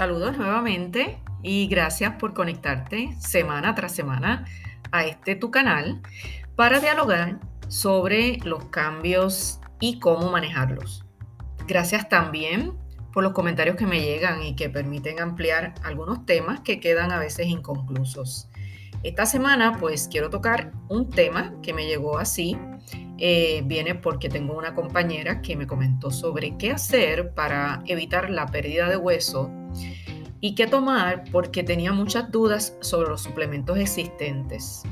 Saludos nuevamente y gracias por conectarte semana tras semana a este tu canal para dialogar sobre los cambios y cómo manejarlos. Gracias también por los comentarios que me llegan y que permiten ampliar algunos temas que quedan a veces inconclusos. Esta semana pues quiero tocar un tema que me llegó así. Eh, viene porque tengo una compañera que me comentó sobre qué hacer para evitar la pérdida de hueso y qué tomar porque tenía muchas dudas sobre los suplementos existentes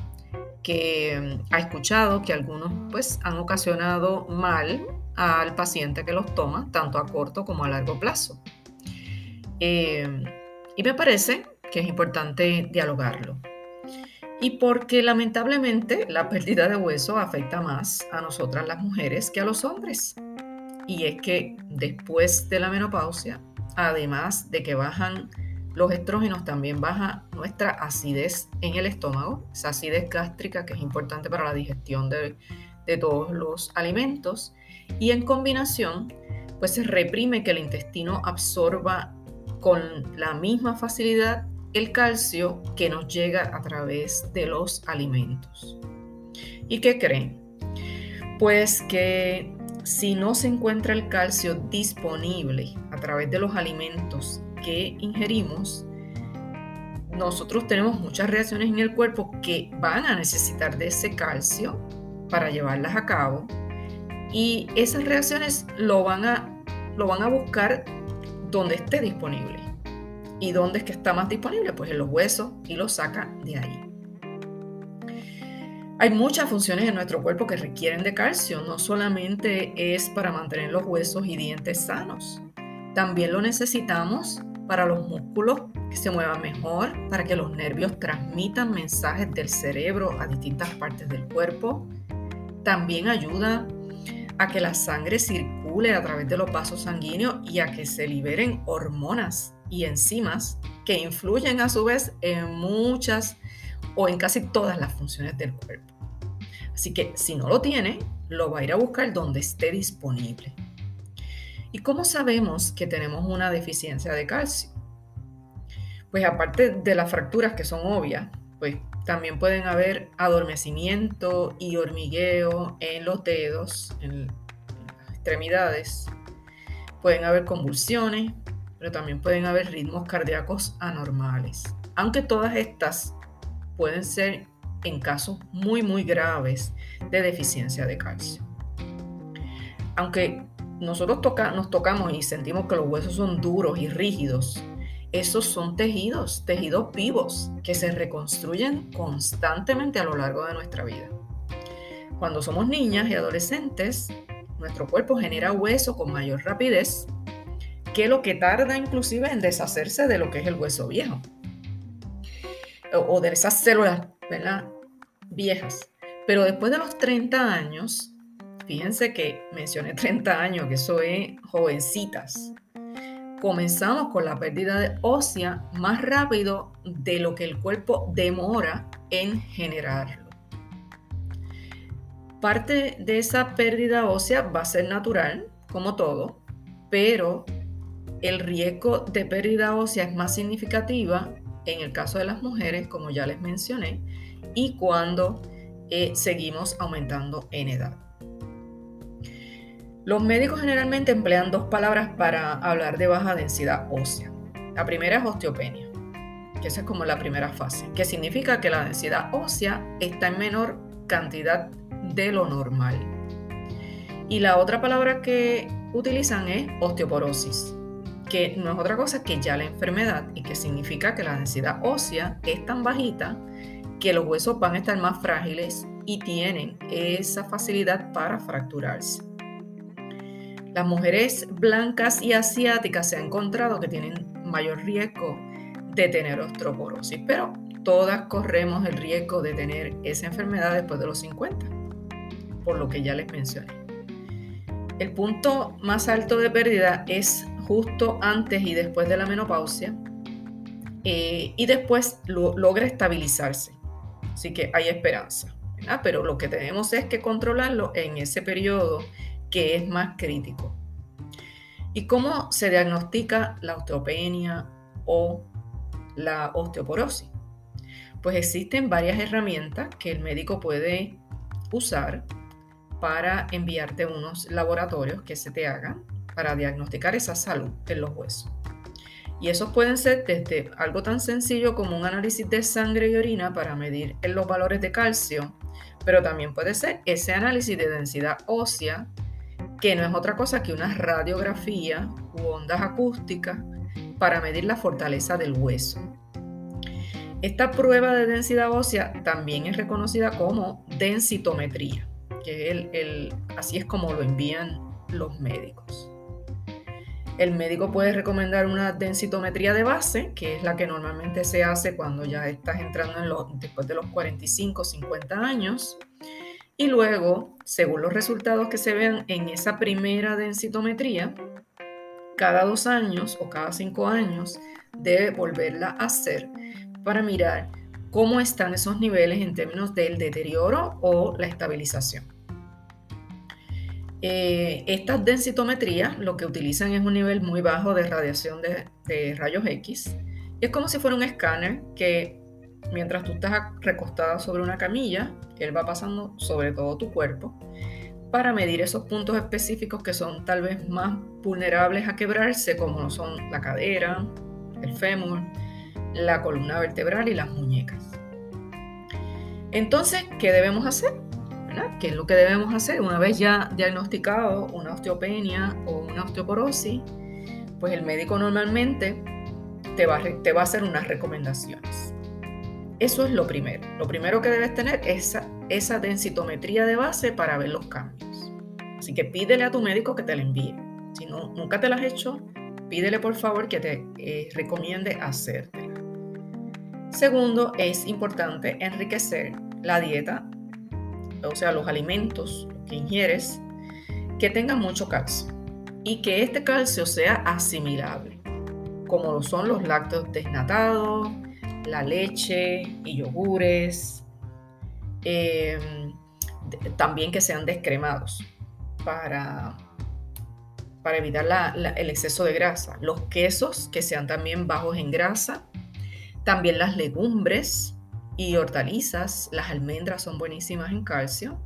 que mm, ha escuchado que algunos pues han ocasionado mal al paciente que los toma, tanto a corto como a largo plazo. Em, y me parece que es importante dialogarlo. Y porque lamentablemente la pérdida de hueso afecta más a nosotras las mujeres que a los hombres. Y es que después de la menopausia, además de que bajan los estrógenos, también baja nuestra acidez en el estómago, esa acidez gástrica que es importante para la digestión de, de todos los alimentos y en combinación pues se reprime que el intestino absorba con la misma facilidad el calcio que nos llega a través de los alimentos. ¿Y qué creen? Pues que si no se encuentra el calcio disponible a través de los alimentos que ingerimos, nosotros tenemos muchas reacciones en el cuerpo que van a necesitar de ese calcio para llevarlas a cabo y esas reacciones lo van a, lo van a buscar donde esté disponible. ¿Y dónde es que está más disponible? Pues en los huesos y lo saca de ahí. Hay muchas funciones en nuestro cuerpo que requieren de calcio, no solamente es para mantener los huesos y dientes sanos, también lo necesitamos para los músculos que se muevan mejor, para que los nervios transmitan mensajes del cerebro a distintas partes del cuerpo. También ayuda a que la sangre circule a través de los vasos sanguíneos y a que se liberen hormonas y enzimas que influyen a su vez en muchas o en casi todas las funciones del cuerpo. Así que si no lo tiene, lo va a ir a buscar donde esté disponible. ¿Y cómo sabemos que tenemos una deficiencia de calcio? Pues aparte de las fracturas que son obvias, pues también pueden haber adormecimiento y hormigueo en los dedos, en las extremidades. Pueden haber convulsiones, pero también pueden haber ritmos cardíacos anormales. Aunque todas estas pueden ser en casos muy, muy graves de deficiencia de calcio. Aunque nosotros nos tocamos y sentimos que los huesos son duros y rígidos, esos son tejidos, tejidos vivos que se reconstruyen constantemente a lo largo de nuestra vida. Cuando somos niñas y adolescentes, nuestro cuerpo genera hueso con mayor rapidez que lo que tarda inclusive en deshacerse de lo que es el hueso viejo o de esas células viejas. Pero después de los 30 años, fíjense que mencioné 30 años, que eso es jovencitas, comenzamos con la pérdida de ósea más rápido de lo que el cuerpo demora en generarlo. Parte de esa pérdida ósea va a ser natural, como todo, pero el riesgo de pérdida ósea es más significativa en el caso de las mujeres, como ya les mencioné, y cuando eh, seguimos aumentando en edad. Los médicos generalmente emplean dos palabras para hablar de baja densidad ósea. La primera es osteopenia, que esa es como la primera fase, que significa que la densidad ósea está en menor cantidad de lo normal. Y la otra palabra que utilizan es osteoporosis, que no es otra cosa que ya la enfermedad y que significa que la densidad ósea es tan bajita que los huesos van a estar más frágiles y tienen esa facilidad para fracturarse. Las mujeres blancas y asiáticas se ha encontrado que tienen mayor riesgo de tener osteoporosis, pero todas corremos el riesgo de tener esa enfermedad después de los 50, por lo que ya les mencioné. El punto más alto de pérdida es justo antes y después de la menopausia eh, y después logra estabilizarse. Así que hay esperanza, pero lo que tenemos es que controlarlo en ese periodo que es más crítico. ¿Y cómo se diagnostica la osteopenia o la osteoporosis. Pues existen varias herramientas que el médico puede usar para enviarte unos laboratorios que se te hagan para diagnosticar esa salud en los huesos. Y esos pueden ser desde algo tan sencillo como un análisis de sangre y orina para medir los valores de calcio, pero también puede ser ese análisis de densidad ósea, que no es otra cosa que una radiografía u ondas acústicas para medir la fortaleza del hueso. Esta prueba de densidad ósea también es reconocida como densitometría, así es como lo envían los médicos. El médico puede recomendar una densitometría de base, que es la que normalmente se hace cuando ya estás entrando en los, después de los 45, 50 años. Y luego, según los resultados que se vean en esa primera densitometría, cada dos años o cada cinco años debe volverla a hacer para mirar cómo están esos niveles en términos del deterioro o la estabilización. Eh, estas densitometrías lo que utilizan es un nivel muy bajo de radiación de, rayos X. Es como si fuera un escáner que mientras tú estás recostada sobre una camilla, él va pasando sobre todo tu cuerpo para medir esos puntos específicos que son tal vez más vulnerables a quebrarse, como son la cadera, el fémur, la columna vertebral y las muñecas. Entonces, ¿qué debemos hacer? ¿Qué es lo que debemos hacer? Una vez ya diagnosticado una osteopenia o una osteoporosis, pues el médico normalmente te va, te va a hacer unas recomendaciones. Eso es lo primero. Lo primero que debes tener es esa, esa densitometría de base para ver los cambios. Así que pídele a tu médico que te la envíe. Si no, nunca te la has hecho, pídele por favor que te eh, recomiende hacértela. Segundo, es importante enriquecer la dieta o sea, los alimentos que ingieres, que tengan mucho calcio y que este calcio sea asimilable, como lo son los lácteos desnatados, la leche y yogures, em, también que sean descremados para, para evitar el exceso de grasa, los quesos que sean también bajos en grasa, también las legumbres, y hortalizas. Las almendras son buenísimas en calcio.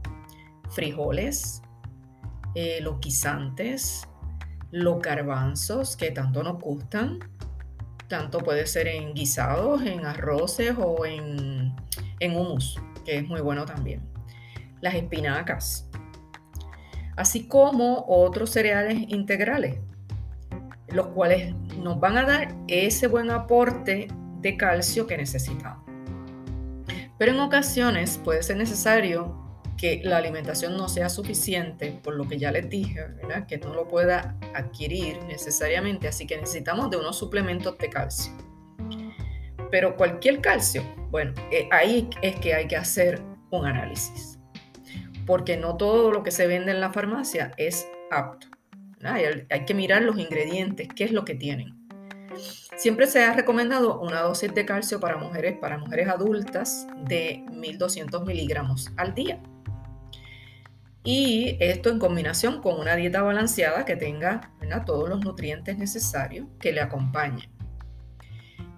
Frijoles, eh, los guisantes, los garbanzos que tanto nos gustan. Tanto puede ser en guisados, en arroces o en, en hummus, que es muy bueno también. Las espinacas. Así como otros cereales integrales, los cuales nos van a dar ese buen aporte de calcio que necesitamos. Pero en ocasiones puede ser necesario que la alimentación no sea suficiente, por lo que ya les dije, que no lo pueda adquirir necesariamente, así que necesitamos de unos suplementos de calcio. Pero cualquier calcio, bueno, eh, ahí es que hay que hacer un análisis, porque no todo lo que se vende en la farmacia es apto. hay que mirar los ingredientes, qué es lo que tienen. Siempre se ha recomendado una dosis de calcio para mujeres, para mujeres adultas de 1200 miligramos al día. Y esto en combinación con una dieta balanceada que tenga todos los nutrientes necesarios que le acompañen.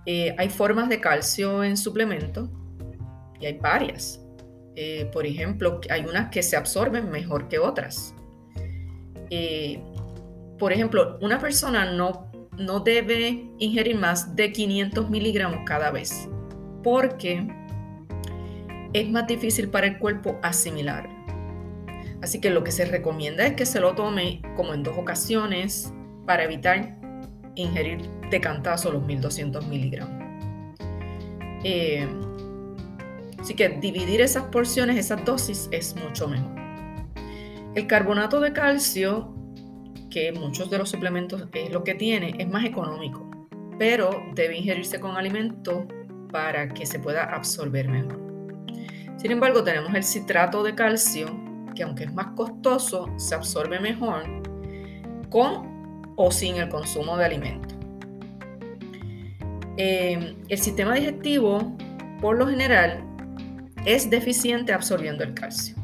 Eh, hay formas de calcio en suplemento y hay varias. Eh, por ejemplo, hay unas que se absorben mejor que otras. Eh, por ejemplo, una persona no no debe ingerir más de 500 miligramos cada vez, porque es más difícil para el cuerpo asimilar. Así que lo que se recomienda es que se lo tome como en dos ocasiones para evitar ingerir de cantazo los 1200 miligramos. Eh, así que dividir esas porciones, esas dosis, es mucho mejor. El carbonato de calcio que muchos de los suplementos es lo que tiene, es más económico, pero debe ingerirse con alimento para que se pueda absorber mejor. Sin embargo, tenemos el citrato de calcio, que aunque es más costoso, se absorbe mejor con o sin el consumo de alimento. Eh, el sistema digestivo, por lo general, es deficiente absorbiendo el calcio.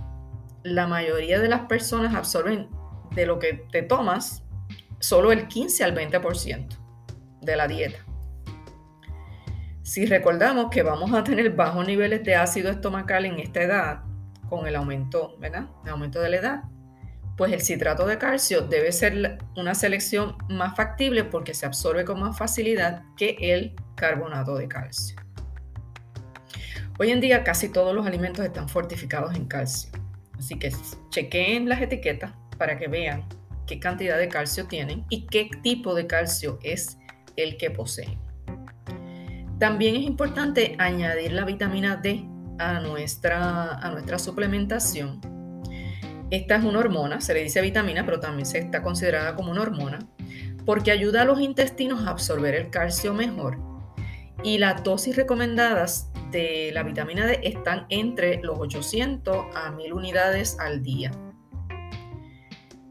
La mayoría de las personas absorben de lo que te tomas, solo el 15 al 20% de la dieta. Si recordamos que vamos a tener bajos niveles de ácido estomacal en esta edad, con el aumento, ¿verdad? El aumento de la edad, pues el citrato de calcio debe ser una selección más factible porque se absorbe con más facilidad que el carbonato de calcio. Hoy en día casi todos los alimentos están fortificados en calcio, así que chequeen las etiquetas para que vean qué cantidad de calcio tienen y qué tipo de calcio es el que poseen. También es importante añadir la vitamina D a nuestra, a nuestra suplementación esta es una hormona, se le dice vitamina, pero también se está considerada como una hormona, porque ayuda a los intestinos a absorber el calcio mejor. Y las dosis recomendadas de la vitamina D están entre los 800 a 1000 unidades al día.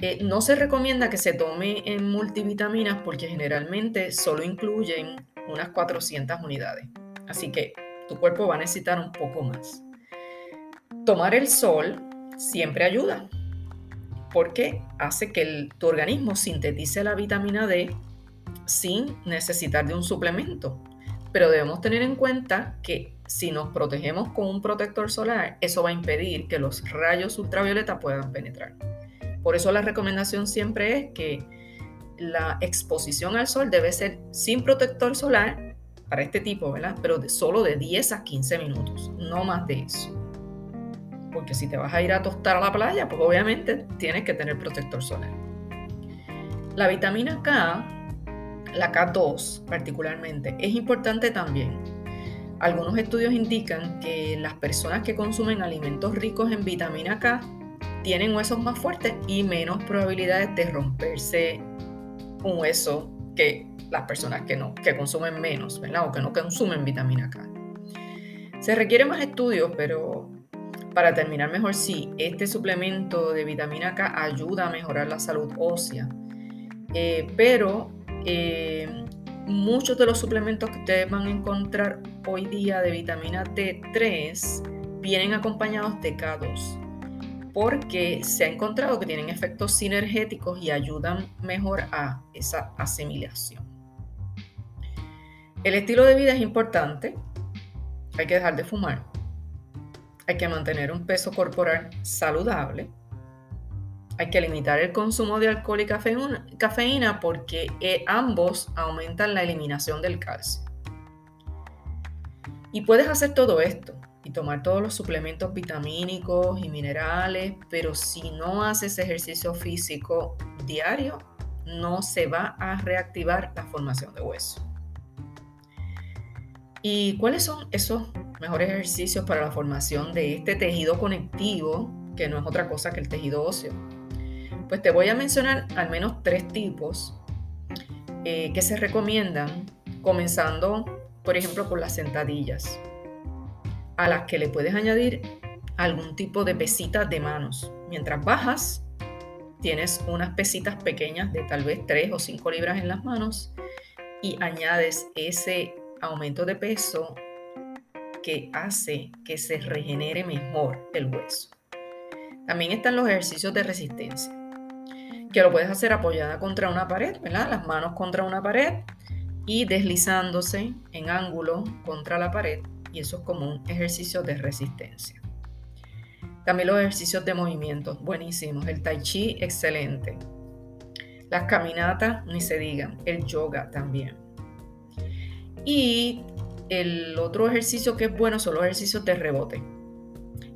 Eh, no se recomienda que se tome en multivitaminas porque generalmente solo incluyen unas 400 unidades. Así que tu cuerpo va a necesitar un poco más. Tomar el sol siempre ayuda porque hace que tu organismo sintetice la vitamina D sin necesitar de un suplemento. Pero debemos tener en cuenta que si nos protegemos con un protector solar, eso va a impedir que los rayos ultravioleta puedan penetrar. Por eso la recomendación siempre es que la exposición al sol debe ser sin protector solar para este tipo, ¿verdad? Pero solo de 10 a 15 minutos, no más de eso porque si te vas a ir a tostar a la playa, pues obviamente tienes que tener protector solar. La vitamina K, la K2 particularmente, es importante también. Algunos estudios indican que las personas que consumen alimentos ricos en vitamina K tienen huesos más fuertes y menos probabilidades de romperse un hueso que las personas que no, que consumen menos, ¿verdad? O que no consumen vitamina K. Se requiere más estudios, pero para terminar mejor, sí, este suplemento de vitamina K ayuda a mejorar la salud ósea, eh, pero eh, muchos de los suplementos que ustedes van a encontrar hoy día de vitamina D3 vienen acompañados de K2 porque se ha encontrado que tienen efectos sinergéticos y ayudan mejor a esa asimilación. El estilo de vida es importante, hay que dejar de fumar, hay que mantener un peso corporal saludable. Hay que limitar el consumo de alcohol y cafeína, porque eh, ambos aumentan la eliminación del calcio. Y puedes hacer todo esto y tomar todos los suplementos vitamínicos y minerales, pero si no haces ejercicio físico diario, no se va a reactivar la formación de hueso. ¿Y cuáles son esos mejores ejercicios para la formación de este tejido conectivo, que no es otra cosa que el tejido óseo. Pues te voy a mencionar al menos tres tipos eh, que se recomiendan, comenzando, por ejemplo, con las sentadillas, a las que le puedes añadir algún tipo de pesitas de manos. Mientras bajas, tienes unas pesitas pequeñas de tal vez 3 o 5 libras en las manos y añades ese aumento de peso que hace que se regenere mejor el hueso. También están los ejercicios de resistencia, que lo puedes hacer apoyada contra una pared, ¿verdad? Las manos contra una pared y deslizándose en ángulo contra la pared. Y eso es como un ejercicio de resistencia. También los ejercicios de movimiento, buenísimos. El tai chi, excelente. Las caminatas, ni se digan. El yoga también. Y el otro ejercicio que es bueno son los ejercicios de rebote.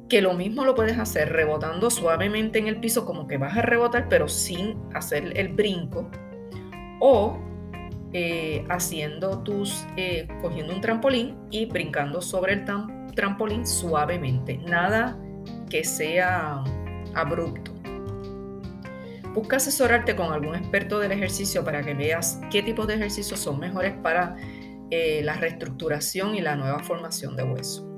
Que lo mismo lo puedes hacer rebotando suavemente en el piso, como que vas a rebotar, pero sin hacer el brinco. O eh, haciendo tus, eh, cogiendo un trampolín y brincando sobre el trampolín suavemente. Nada que sea abrupto. Busca asesorarte con algún experto del ejercicio para que veas qué tipos de ejercicios son mejores para eh, la reestructuración y la nueva formación de hueso.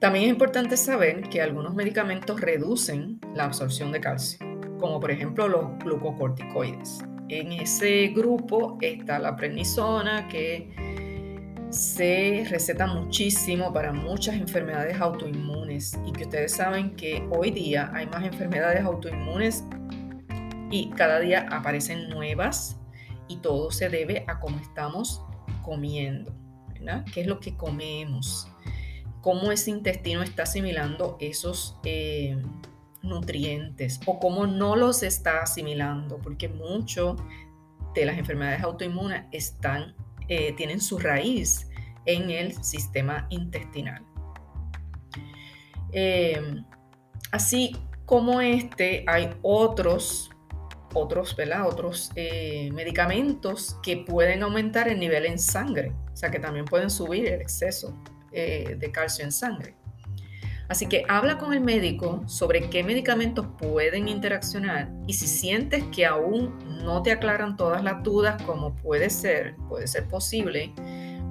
También es importante saber que algunos medicamentos reducen la absorción de calcio, como por ejemplo los glucocorticoides. En ese grupo está la prednisona, que se receta muchísimo para muchas enfermedades autoinmunes y que ustedes saben que hoy día hay más enfermedades autoinmunes y cada día aparecen nuevas y todo se debe a cómo estamos comiendo. ¿Qué es lo que comemos? ¿Cómo ese intestino está asimilando esos eh, nutrientes o cómo no los está asimilando? Porque mucho de las enfermedades autoinmunes están, eh, tienen su raíz en el sistema intestinal. Eh, así como este, hay otros, otros, otros eh, medicamentos que pueden aumentar el nivel en sangre, o sea que también pueden subir el exceso de calcio en sangre. Así que habla con el médico sobre qué medicamentos pueden interaccionar y si sientes que aún no te aclaran todas las dudas, como puede ser, puede ser posible,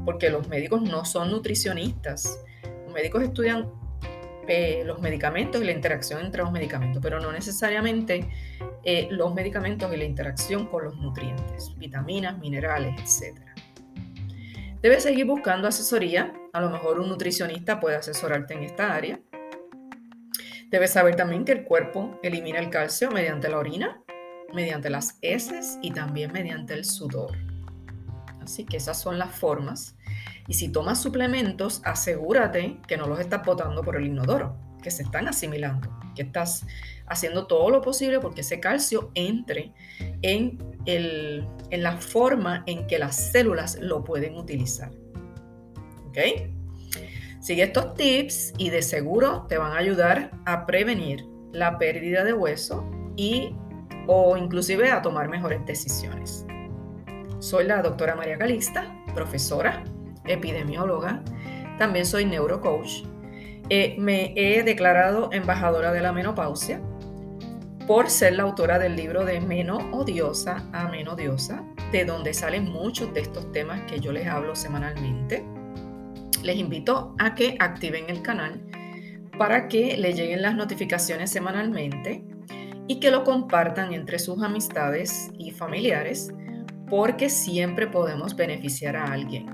porque los médicos no son nutricionistas. Los médicos estudian eh, los medicamentos y la interacción entre los medicamentos, pero no necesariamente eh, los medicamentos y la interacción con los nutrientes, vitaminas, minerales, etc. Debes seguir buscando asesoría. A lo mejor un nutricionista puede asesorarte en esta área. Debes saber también que el cuerpo elimina el calcio mediante la orina, mediante las heces y también mediante el sudor. Así que esas son las formas. Y si tomas suplementos, asegúrate que no los estás botando por el inodoro, que se están asimilando, que estás haciendo todo lo posible porque ese calcio entre en, en la forma en que las células lo pueden utilizar. ¿Ok? Sigue estos tips y de seguro te van a ayudar a prevenir la pérdida de hueso y o inclusive a tomar mejores decisiones. Soy la doctora María Calista, profesora, epidemióloga, también soy neurocoach. Eh, me he declarado embajadora de la menopausia por ser la autora del libro de Meno Odiosa a Menodiosa, de donde salen muchos de estos temas que yo les hablo semanalmente. Les invito a que activen el canal para que le lleguen las notificaciones semanalmente y que lo compartan entre sus amistades y familiares porque siempre podemos beneficiar a alguien.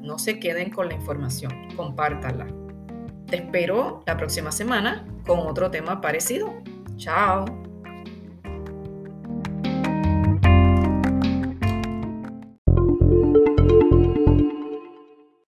No se queden con la información, compártanla. Te espero la próxima semana con otro tema parecido. Chao.